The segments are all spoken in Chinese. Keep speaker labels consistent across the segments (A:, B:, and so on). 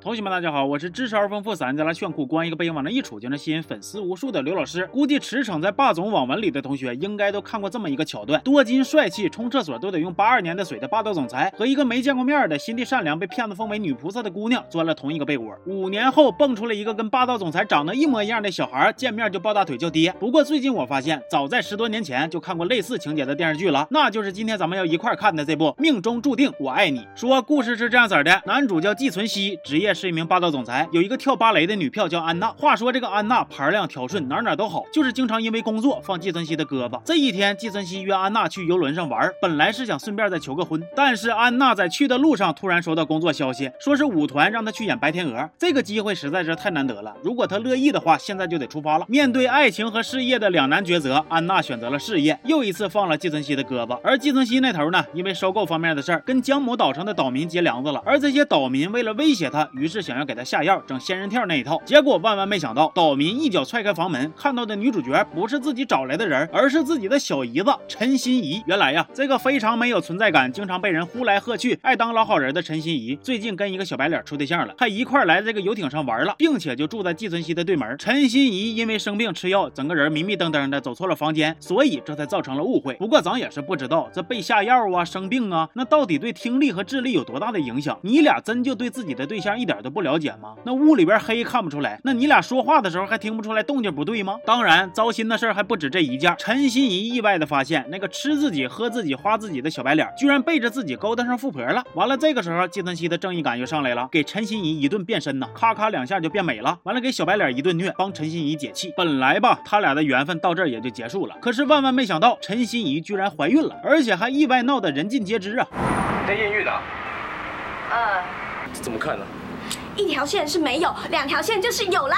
A: 同学们，大家好，我是知识而丰富、三加拉炫酷、光一个背影往那一杵就能吸引粉丝无数的刘老师。估计驰骋在霸总网文里的同学，应该都看过这么一个桥段：多金帅气、冲厕所都得用八二年的水的霸道总裁，和一个没见过面的、心地善良、被骗子封为女菩萨的姑娘钻了同一个被窝。五年后，蹦出了一个跟霸道总裁长得一模一样的小孩，见面就抱大腿叫爹。不过最近我发现，早在十多年前就看过类似情节的电视剧了，那就是今天咱们要一块看的这部《命中注定我爱你》。说故事是这样子的：男主叫季存希，职业是一名霸道总裁。有一个跳芭蕾的女票叫安娜。话说这个安娜牌量挑顺，哪哪都好，就是经常因为工作放季存希的胳膊。这一天，季存希约安娜去游轮上玩，本来是想顺便再求个婚，但是安娜在去的路上突然收到工作消息，说是舞团让她去演白天鹅。这个机会实在是太难得了，如果她乐意的话，现在就得出发了。面对爱情和事业的两难抉择，安娜选择了事业，又一次放了季存希的胳膊。而季存希那头呢，因为收购方面的事儿，跟江母岛上的岛民结梁子了。而这些岛民为了威胁他，于是想要给他下。药整仙人跳那一套，结果万万没想到，岛民一脚踹开房门，看到的女主角不是自己找来的人，而是自己的小姨子陈心怡。原来呀，这个非常没有存在感，经常被人呼来喝去，爱当老好人的陈心怡，最近跟一个小白脸处对象了，还一块来这个游艇上玩了，并且就住在季存希的对门。陈心怡因为生病吃药，整个人迷迷瞪瞪的，走错了房间，所以这才造成了误会。不过咱也是不知道，这被下药啊，生病啊，那到底对听力和智力有多大的影响？你俩真就对自己的对象一点都不了解吗？那屋里边黑看不出来，那你俩说话的时候还听不出来动静不对吗？当然，糟心的事还不止这一件。陈心怡意外的发现，那个吃自己、喝自己、花自己的小白脸，居然背着自己勾搭上富婆了。完了，这个时候季存希的正义感又上来了，给陈心怡一顿变身呐，咔咔两下就变美了。完了，给小白脸一顿虐，帮陈心怡解气。本来吧，他俩的缘分到这儿也就结束了。可是万万没想到，陈心怡居然怀孕了，而且还意外闹得人尽皆知啊！
B: 在验孕啊？
C: 呃，
B: 怎么看呢？
C: 一条线是没有，两条线就是有啦。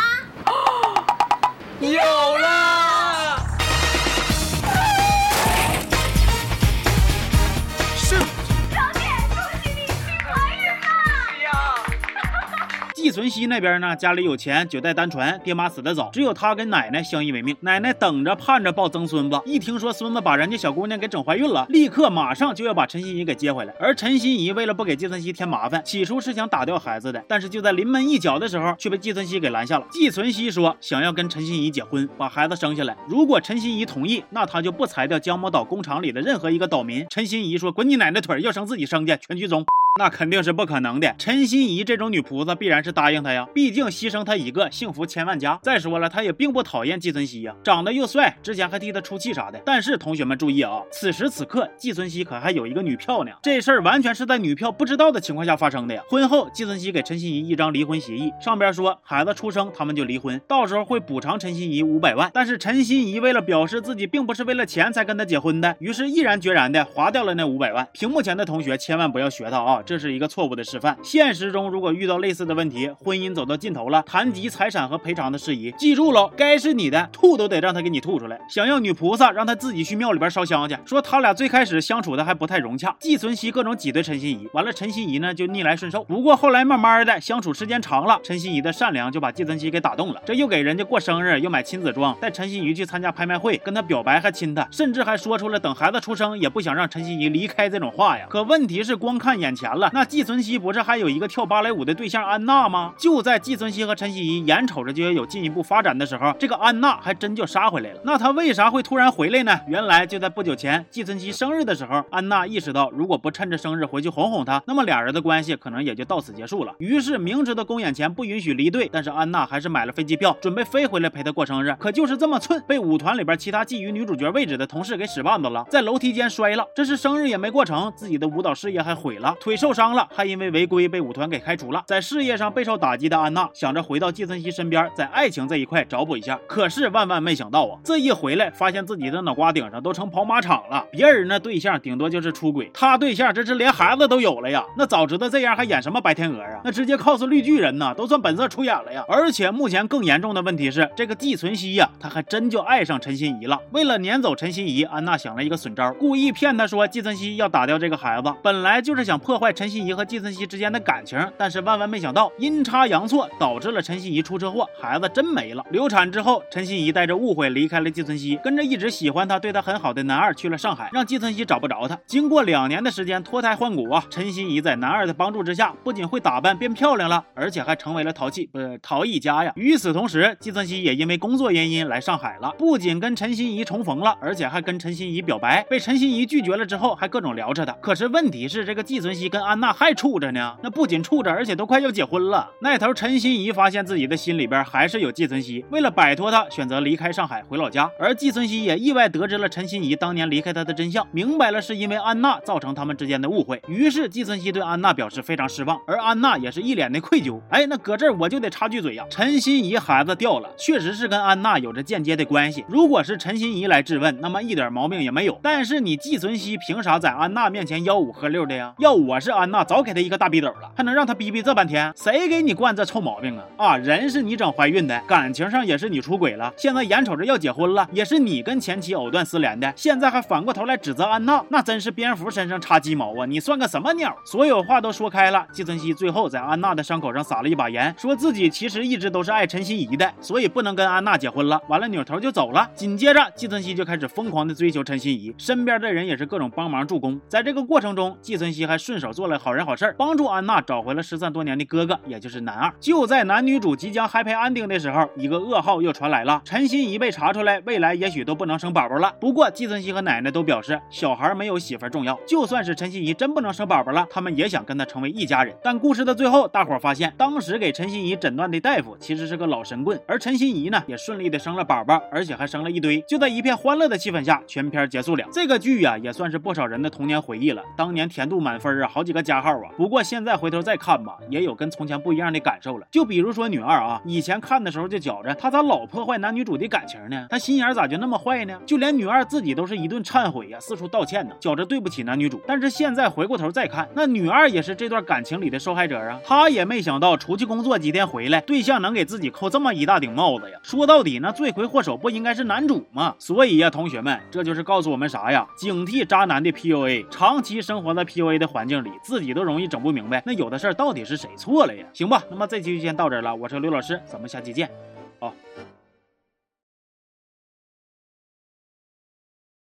A: 季存希那边呢，家里有钱，九代单传，爹妈死得早，只有他跟奶奶相依为命。奶奶等着盼着抱曾孙子，一听说孙子把人家小姑娘给整怀孕了，立刻马上就要把陈心怡给接回来。而陈心怡为了不给季存希添麻烦，起初是想打掉孩子的，但是就在临门一脚的时候，却被季存希给拦下了。季存希说想要跟陈心怡结婚，把孩子生下来。如果陈心怡同意，那他就不裁掉江某岛工厂里的任何一个岛民。陈心怡说滚你奶奶腿，要生自己生去，全剧终。那肯定是不可能的。陈心怡这种女菩萨必然是答应他呀，毕竟牺牲他一个，幸福千万家。再说了，他也并不讨厌季存希呀，长得又帅，之前还替他出气啥的。但是同学们注意啊，此时此刻季存希可还有一个女票呢，这事儿完全是在女票不知道的情况下发生的呀。婚后，季存希给陈心怡一张离婚协议，上边说孩子出生他们就离婚，到时候会补偿陈心怡五百万。但是陈心怡为了表示自己并不是为了钱才跟他结婚的，于是毅然决然的划掉了那五百万。屏幕前的同学千万不要学他啊！这是一个错误的示范。现实中，如果遇到类似的问题，婚姻走到尽头了，谈及财产和赔偿的事宜，记住喽，该是你的，吐都得让他给你吐出来。想要女菩萨，让他自己去庙里边烧香去。说他俩最开始相处的还不太融洽，季存希各种挤兑陈心怡，完了陈心怡呢就逆来顺受。不过后来慢慢的相处时间长了，陈心怡的善良就把季存希给打动了。这又给人家过生日，又买亲子装，带陈心怡去参加拍卖会，跟他表白还亲他，甚至还说出了等孩子出生也不想让陈心怡离开这种话呀。可问题是，光看眼前完了，那季存希不是还有一个跳芭蕾舞的对象安娜吗？就在季存希和陈心怡眼瞅着就要有进一步发展的时候，这个安娜还真就杀回来了。那她为啥会突然回来呢？原来就在不久前季存希生日的时候，安娜意识到如果不趁着生日回去哄哄他，那么俩人的关系可能也就到此结束了。于是明知道公演前不允许离队，但是安娜还是买了飞机票，准备飞回来陪他过生日。可就是这么寸，被舞团里边其他觊觎女主角位置的同事给使绊子了，在楼梯间摔了。这是生日也没过成，自己的舞蹈事业还毁了，腿受伤了，还因为违规被舞团给开除了。在事业上备受打击的安娜想着回到季存希身边，在爱情这一块找补一下。可是万万没想到啊，这一回来发现自己的脑瓜顶上都成跑马场了。别人那对象顶多就是出轨，他对象这是连孩子都有了呀。那早知道这样还演什么白天鹅啊？那直接 cos 绿巨人呢，都算本色出演了呀。而且目前更严重的问题是，这个季存希呀，他还真就爱上陈心怡了。为了撵走陈心怡，安娜想了一个损招，故意骗他说季存希要打掉这个孩子，本来就是想破坏坏陈心怡和季春熙之间的感情，但是万万没想到阴差阳错导致了陈心怡出车祸，孩子真没了。流产之后，陈心怡带着误会离开了季春熙，跟着一直喜欢他、对他很好的男二去了上海，让季春熙找不着他。经过两年的时间脱胎换骨啊，陈心怡在男二的帮助之下，不仅会打扮变漂亮了，而且还成为了淘气不是陶艺家呀。与此同时，季春熙也因为工作原因来上海了，不仅跟陈心怡重逢了，而且还跟陈心怡表白，被陈心怡拒绝了之后，还各种聊扯他。可是问题是，这个季春熙跟 安娜还处着呢，那不仅处着，而且都快要结婚了。那头陈心怡发现自己的心里边还是有季存希，为了摆脱他，选择离开上海回老家。而季存希也意外得知了陈心怡当年离开他的真相，明白了是因为安娜造成他们之间的误会。于是季存希对安娜表示非常失望，而安娜也是一脸的愧疚。哎，那搁这儿我就得插句嘴呀，陈心怡孩子掉了，确实是跟安娜有着间接的关系。如果是陈心怡来质问，那么一点毛病也没有。但是你季存希凭啥在安娜面前吆五喝六的呀？要我是安娜，早给他一个大逼斗了，还能让他逼逼这半天？谁给你惯这臭毛病啊？啊，人是你整怀孕的，感情上也是你出轨了，现在眼瞅着要结婚了，也是你跟前妻藕断丝连的，现在还反过头来指责安娜，那真是蝙蝠身上插鸡毛啊！你算个什么鸟？所有话都说开了，季存希最后在安娜的伤口上撒了一把盐，说自己其实一直都是爱陈心怡的，所以不能跟安娜结婚了。完了，扭头就走了。紧接着，季存希就开始疯狂的追求陈心怡，身边的人也是各种帮忙助攻。在这个过程中，季存希还顺手做了好人好事，帮助安娜找回了失散多年的哥哥，也就是男二。就在男女主即将 happy ending 的时候，一个噩耗又传来了：陈心怡被查出来，未来也许都不能生宝宝了。不过，季存希和奶奶都表示，小孩没有媳妇重要。就算是陈心怡真不能生宝宝了，他们也想跟他成为一家人。但故事的最后，大伙发现，当时给陈心怡诊断的大夫其实是个老神棍，而陈心怡呢，也顺利的生了宝宝，而且还生了一堆。就在一片欢乐的气氛下，全片结束了。这个剧呀，也算是不少人的童年回忆了。当年甜度满分啊，好好几个加号啊。不过现在回头再看吧，也有跟从前不一样的感受了。就比如说女二啊，以前看的时候就觉着她咋老破坏男女主的感情呢？她心眼咋就那么坏呢？就连女二自己都是一顿忏悔呀，四处道歉呢，觉着对不起男女主。但是现在回过头再看，那女二也是这段感情里的受害者啊。她也没想到出去工作几天回来，对象能给自己扣这么一大顶帽子呀。说到底，那罪魁祸首不应该是男主吗？所以呀，同学们，这就是告诉我们啥呀？警惕渣男的 PUA，长期生活在 PUA 的环境里，自己都容易整不明白，那有的事儿到底是谁错了呀？行吧，那么这期就先到这儿了，我是刘老师，咱们下期见，好。